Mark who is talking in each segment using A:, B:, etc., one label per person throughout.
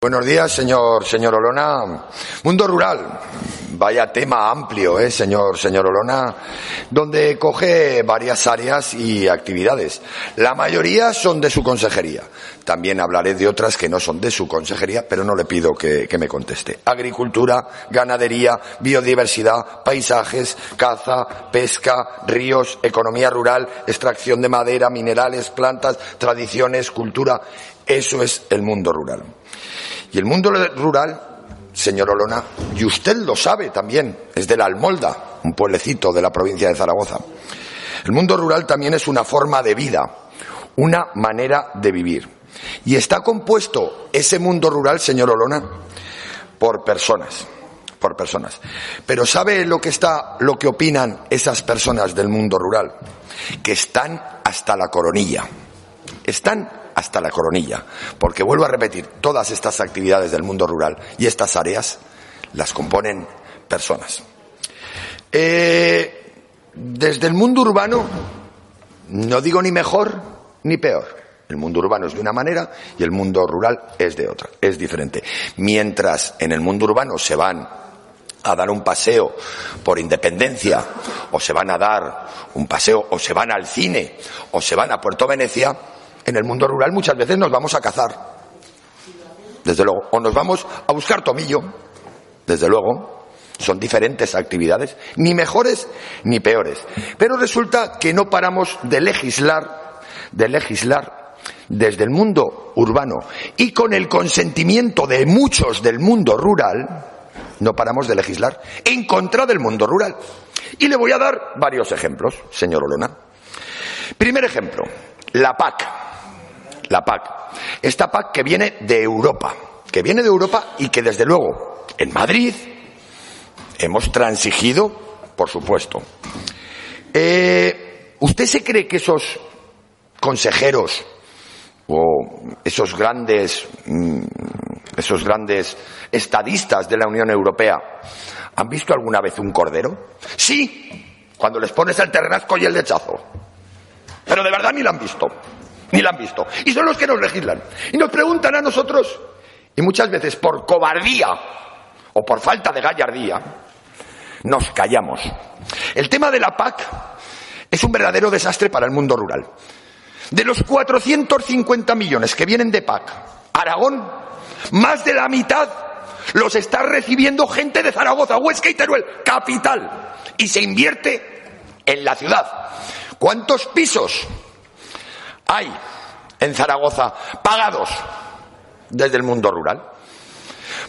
A: Buenos días, señor, señor Olona. Mundo rural. Vaya tema amplio, ¿eh, señor, señor Olona? Donde coge varias áreas y actividades. La mayoría son de su consejería. También hablaré de otras que no son de su consejería, pero no le pido que, que me conteste. Agricultura, ganadería, biodiversidad, paisajes, caza, pesca, ríos, economía rural, extracción de madera, minerales, plantas, tradiciones, cultura. Eso es el mundo rural. Y el mundo rural, señor Olona, y usted lo sabe también, es de la Almolda, un pueblecito de la provincia de Zaragoza. El mundo rural también es una forma de vida, una manera de vivir. Y está compuesto ese mundo rural, señor Olona, por personas, por personas. Pero ¿sabe lo que está, lo que opinan esas personas del mundo rural? Que están hasta la coronilla. Están hasta la coronilla. Porque vuelvo a repetir, todas estas actividades del mundo rural y estas áreas las componen personas. Eh, desde el mundo urbano, no digo ni mejor ni peor. El mundo urbano es de una manera y el mundo rural es de otra, es diferente. Mientras en el mundo urbano se van a dar un paseo por independencia, o se van a dar un paseo, o se van al cine, o se van a Puerto Venecia, en el mundo rural muchas veces nos vamos a cazar, desde luego, o nos vamos a buscar tomillo, desde luego. Son diferentes actividades, ni mejores ni peores. Pero resulta que no paramos de legislar, de legislar desde el mundo urbano y con el consentimiento de muchos del mundo rural, no paramos de legislar en contra del mundo rural. Y le voy a dar varios ejemplos, señor Olona. Primer ejemplo, la PAC la PAC. Esta PAC que viene de Europa, que viene de Europa y que desde luego en Madrid hemos transigido, por supuesto. Eh, ¿Usted se cree que esos consejeros o esos grandes, mm, esos grandes estadistas de la Unión Europea han visto alguna vez un cordero? Sí, cuando les pones el terrasco y el lechazo. Pero de verdad ni lo han visto ni la han visto. Y son los que nos legislan. Y nos preguntan a nosotros, y muchas veces por cobardía o por falta de gallardía, nos callamos. El tema de la PAC es un verdadero desastre para el mundo rural. De los 450 millones que vienen de PAC, Aragón, más de la mitad los está recibiendo gente de Zaragoza, Huesca y Teruel, capital. Y se invierte en la ciudad. ¿Cuántos pisos hay en Zaragoza pagados desde el mundo rural.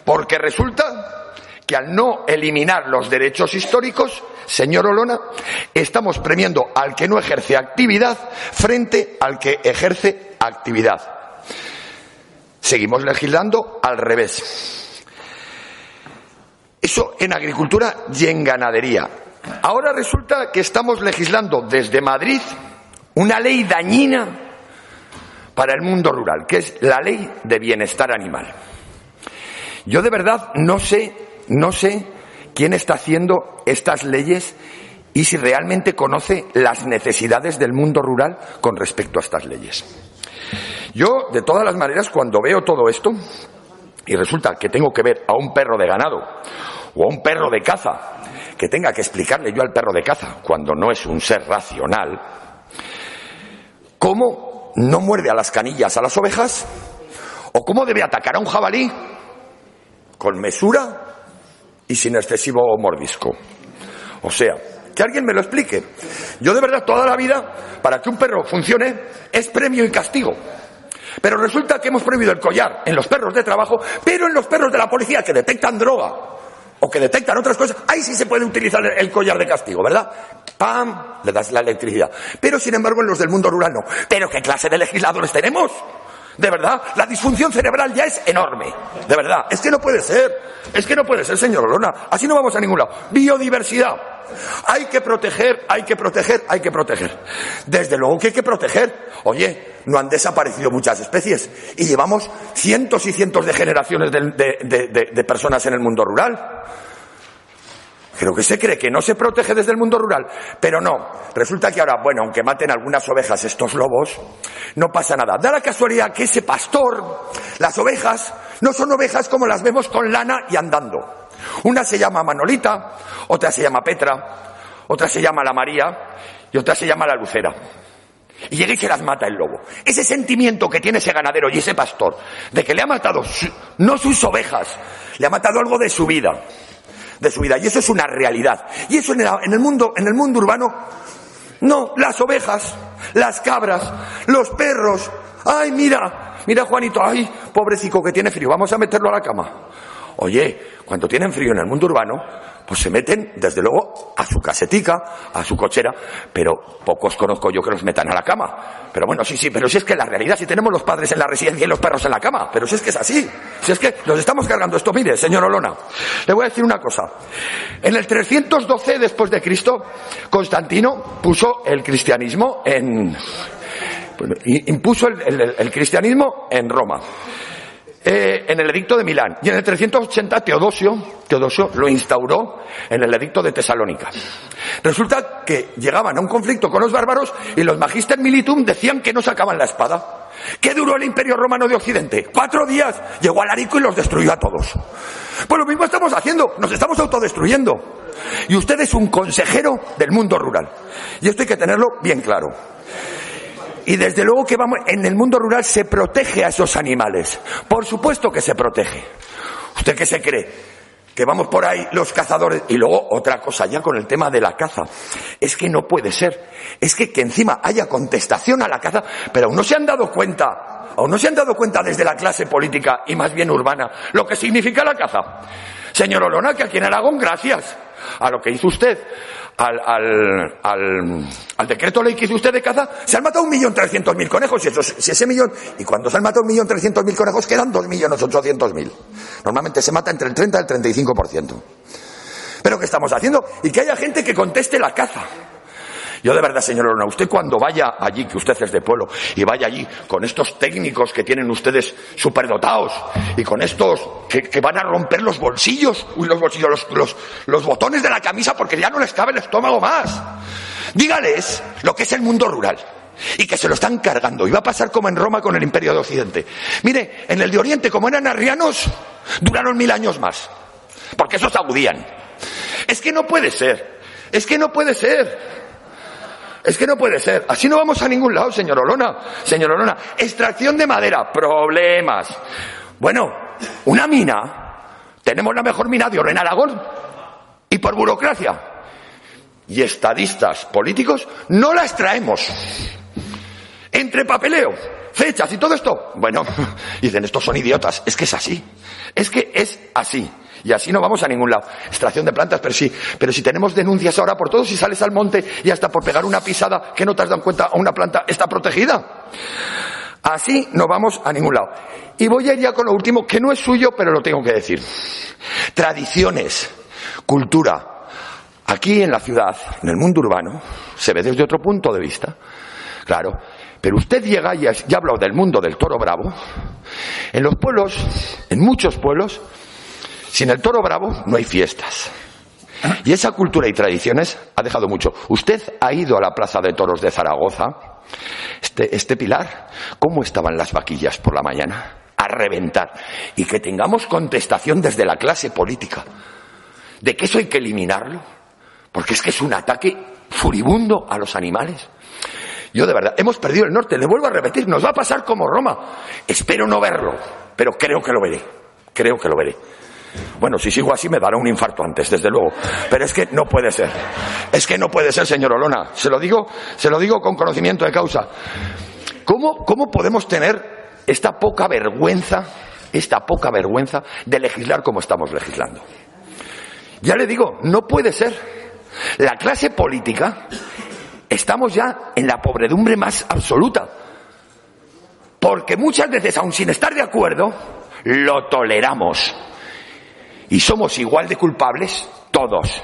A: Porque resulta que al no eliminar los derechos históricos, señor Olona, estamos premiando al que no ejerce actividad frente al que ejerce actividad. Seguimos legislando al revés. Eso en agricultura y en ganadería. Ahora resulta que estamos legislando desde Madrid una ley dañina para el mundo rural, que es la ley de bienestar animal. Yo de verdad no sé, no sé quién está haciendo estas leyes y si realmente conoce las necesidades del mundo rural con respecto a estas leyes. Yo, de todas las maneras, cuando veo todo esto, y resulta que tengo que ver a un perro de ganado o a un perro de caza, que tenga que explicarle yo al perro de caza, cuando no es un ser racional, cómo no muerde a las canillas a las ovejas? ¿O cómo debe atacar a un jabalí? Con mesura y sin excesivo mordisco. O sea, que alguien me lo explique. Yo de verdad toda la vida, para que un perro funcione, es premio y castigo. Pero resulta que hemos prohibido el collar en los perros de trabajo, pero en los perros de la policía que detectan droga o que detectan otras cosas, ahí sí se puede utilizar el collar de castigo, ¿verdad? ¡Pam! Le das la electricidad. Pero sin embargo en los del mundo rural no. ¿Pero qué clase de legisladores tenemos? De verdad, la disfunción cerebral ya es enorme. De verdad, es que no puede ser. Es que no puede ser, señor Olona. Así no vamos a ningún lado. Biodiversidad. Hay que proteger, hay que proteger, hay que proteger. Desde luego que hay que proteger. Oye, no han desaparecido muchas especies y llevamos cientos y cientos de generaciones de, personas en el mundo rural. Creo que se cree que no se protege desde el mundo rural, pero no. Resulta que ahora, bueno, aunque maten algunas ovejas estos lobos, no pasa nada. Da la casualidad que ese pastor, las ovejas, No son ovejas como las vemos con lana y andando. Una se llama Manolita, otra se llama Petra, otra se llama la María y otra se llama la Lucera. Y llega y se las mata el lobo. Ese sentimiento que tiene ese ganadero y ese pastor de que le ha matado no sus ovejas, le ha matado algo de su vida, de su vida. Y eso es una realidad. Y eso en el, mundo, en el mundo urbano, no, las ovejas, las cabras, los perros. Ay, mira, mira Juanito, ay, pobrecito que tiene frío, vamos a meterlo a la cama. Oye, cuando tienen frío en el mundo urbano, pues se meten, desde luego, a su casetica, a su cochera, pero pocos conozco yo que los metan a la cama. Pero bueno, sí, sí, pero si es que la realidad, si tenemos los padres en la residencia y los perros en la cama, pero si es que es así, si es que nos estamos cargando esto, mire, señor Olona, le voy a decir una cosa. En el 312 después de Cristo, Constantino puso el cristianismo en, impuso el cristianismo en Roma. Eh, en el edicto de Milán. Y en el 380 Teodosio, Teodosio lo instauró en el edicto de Tesalónica. Resulta que llegaban a un conflicto con los bárbaros y los magister militum decían que no sacaban la espada. ¿Qué duró el imperio romano de Occidente? Cuatro días. Llegó Alarico y los destruyó a todos. Pues lo mismo estamos haciendo, nos estamos autodestruyendo. Y usted es un consejero del mundo rural. Y esto hay que tenerlo bien claro. Y desde luego que vamos, en el mundo rural se protege a esos animales. Por supuesto que se protege. ¿Usted qué se cree? Que vamos por ahí los cazadores. Y luego otra cosa ya con el tema de la caza. Es que no puede ser. Es que, que encima haya contestación a la caza, pero aún no se han dado cuenta, aún no se han dado cuenta desde la clase política y más bien urbana lo que significa la caza. Señor Olona, que aquí en Aragón, gracias a lo que hizo usted, al, al, al, decreto ley que hizo usted de caza, se han matado un millón trescientos mil conejos. Y si ese millón, y cuando se han matado un millón trescientos mil conejos, quedan dos millones ochocientos mil. Normalmente se mata entre el 30 y el 35%. Pero ¿qué estamos haciendo? Y que haya gente que conteste la caza. Yo de verdad, señor Lorna, usted cuando vaya allí, que usted es de pueblo, y vaya allí con estos técnicos que tienen ustedes superdotados y con estos que, van a romper los bolsillos, los bolsillos, los, los, los botones de la camisa porque ya no les cabe el estómago más. Dígales lo que es el mundo rural y que se lo están cargando. Y va a pasar como en Roma con el imperio de Occidente. Mire, en el de Oriente, como eran arrianos, duraron mil años más. Porque esos agudían. Es que no puede ser. Es que no puede ser. Es que no puede ser. Así no vamos a ningún lado, señor Olona. Señor Olona, extracción de madera, problemas. Bueno, una mina. Tenemos la mejor mina de oro en Aragón. Y por burocracia y estadistas políticos no la extraemos. Entre papeleo, fechas y todo esto. Bueno, dicen, estos son idiotas. Es que es así. Es que es así. Y así no vamos a ningún lado. Extracción de plantas, pero sí. Pero si tenemos denuncias ahora por todo, si sales al monte y hasta por pegar una pisada que no te has dado cuenta, una planta está protegida. Así no vamos a ningún lado. Y voy a ir ya con lo último, que no es suyo, pero lo tengo que decir. Tradiciones, cultura. Aquí en la ciudad, en el mundo urbano, se ve desde otro punto de vista. Claro. Pero usted llega y ya ha hablado del mundo del toro bravo. En los pueblos, en muchos pueblos, sin el toro bravo no hay fiestas. Y esa cultura y tradiciones ha dejado mucho. Usted ha ido a la Plaza de Toros de Zaragoza, este, este pilar, ¿cómo estaban las vaquillas por la mañana? A reventar. Y que tengamos contestación desde la clase política de que eso hay que eliminarlo, porque es que es un ataque furibundo a los animales. Yo de verdad, hemos perdido el norte, le vuelvo a repetir, nos va a pasar como Roma. Espero no verlo, pero creo que lo veré, creo que lo veré. Bueno, si sigo así me dará un infarto antes, desde luego. Pero es que no puede ser. Es que no puede ser, señor Olona. Se lo digo, se lo digo con conocimiento de causa. ¿Cómo, cómo podemos tener esta poca vergüenza, esta poca vergüenza de legislar como estamos legislando? Ya le digo, no puede ser. La clase política estamos ya en la pobredumbre más absoluta. Porque muchas veces, aun sin estar de acuerdo, lo toleramos. Y somos igual de culpables todos,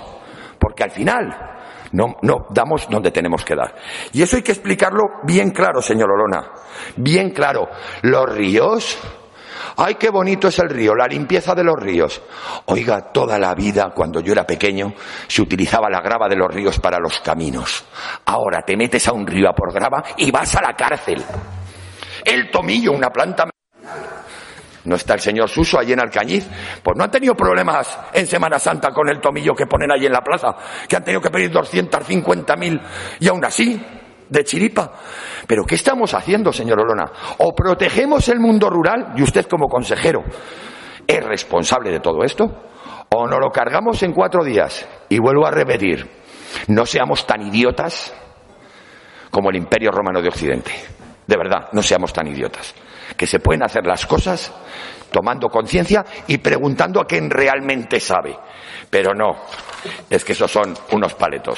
A: porque al final no, no damos donde tenemos que dar. Y eso hay que explicarlo bien claro, señor Olona, bien claro. Los ríos, ay, qué bonito es el río, la limpieza de los ríos. Oiga, toda la vida, cuando yo era pequeño, se utilizaba la grava de los ríos para los caminos. Ahora te metes a un río a por grava y vas a la cárcel. El tomillo, una planta No está el señor Suso allí en Alcañiz. Pues no han tenido problemas en Semana Santa con el tomillo que ponen allí en la plaza, que han tenido que pedir 250.000 y aún así, de chiripa. Pero ¿qué estamos haciendo, señor Olona? O protegemos el mundo rural, y usted como consejero es responsable de todo esto, o nos lo cargamos en cuatro días. Y vuelvo a repetir, no seamos tan idiotas como el Imperio Romano de Occidente. De verdad, no seamos tan idiotas. Que se pueden hacer las cosas tomando conciencia y preguntando a quien realmente sabe. Pero no, es que esos son unos paletos.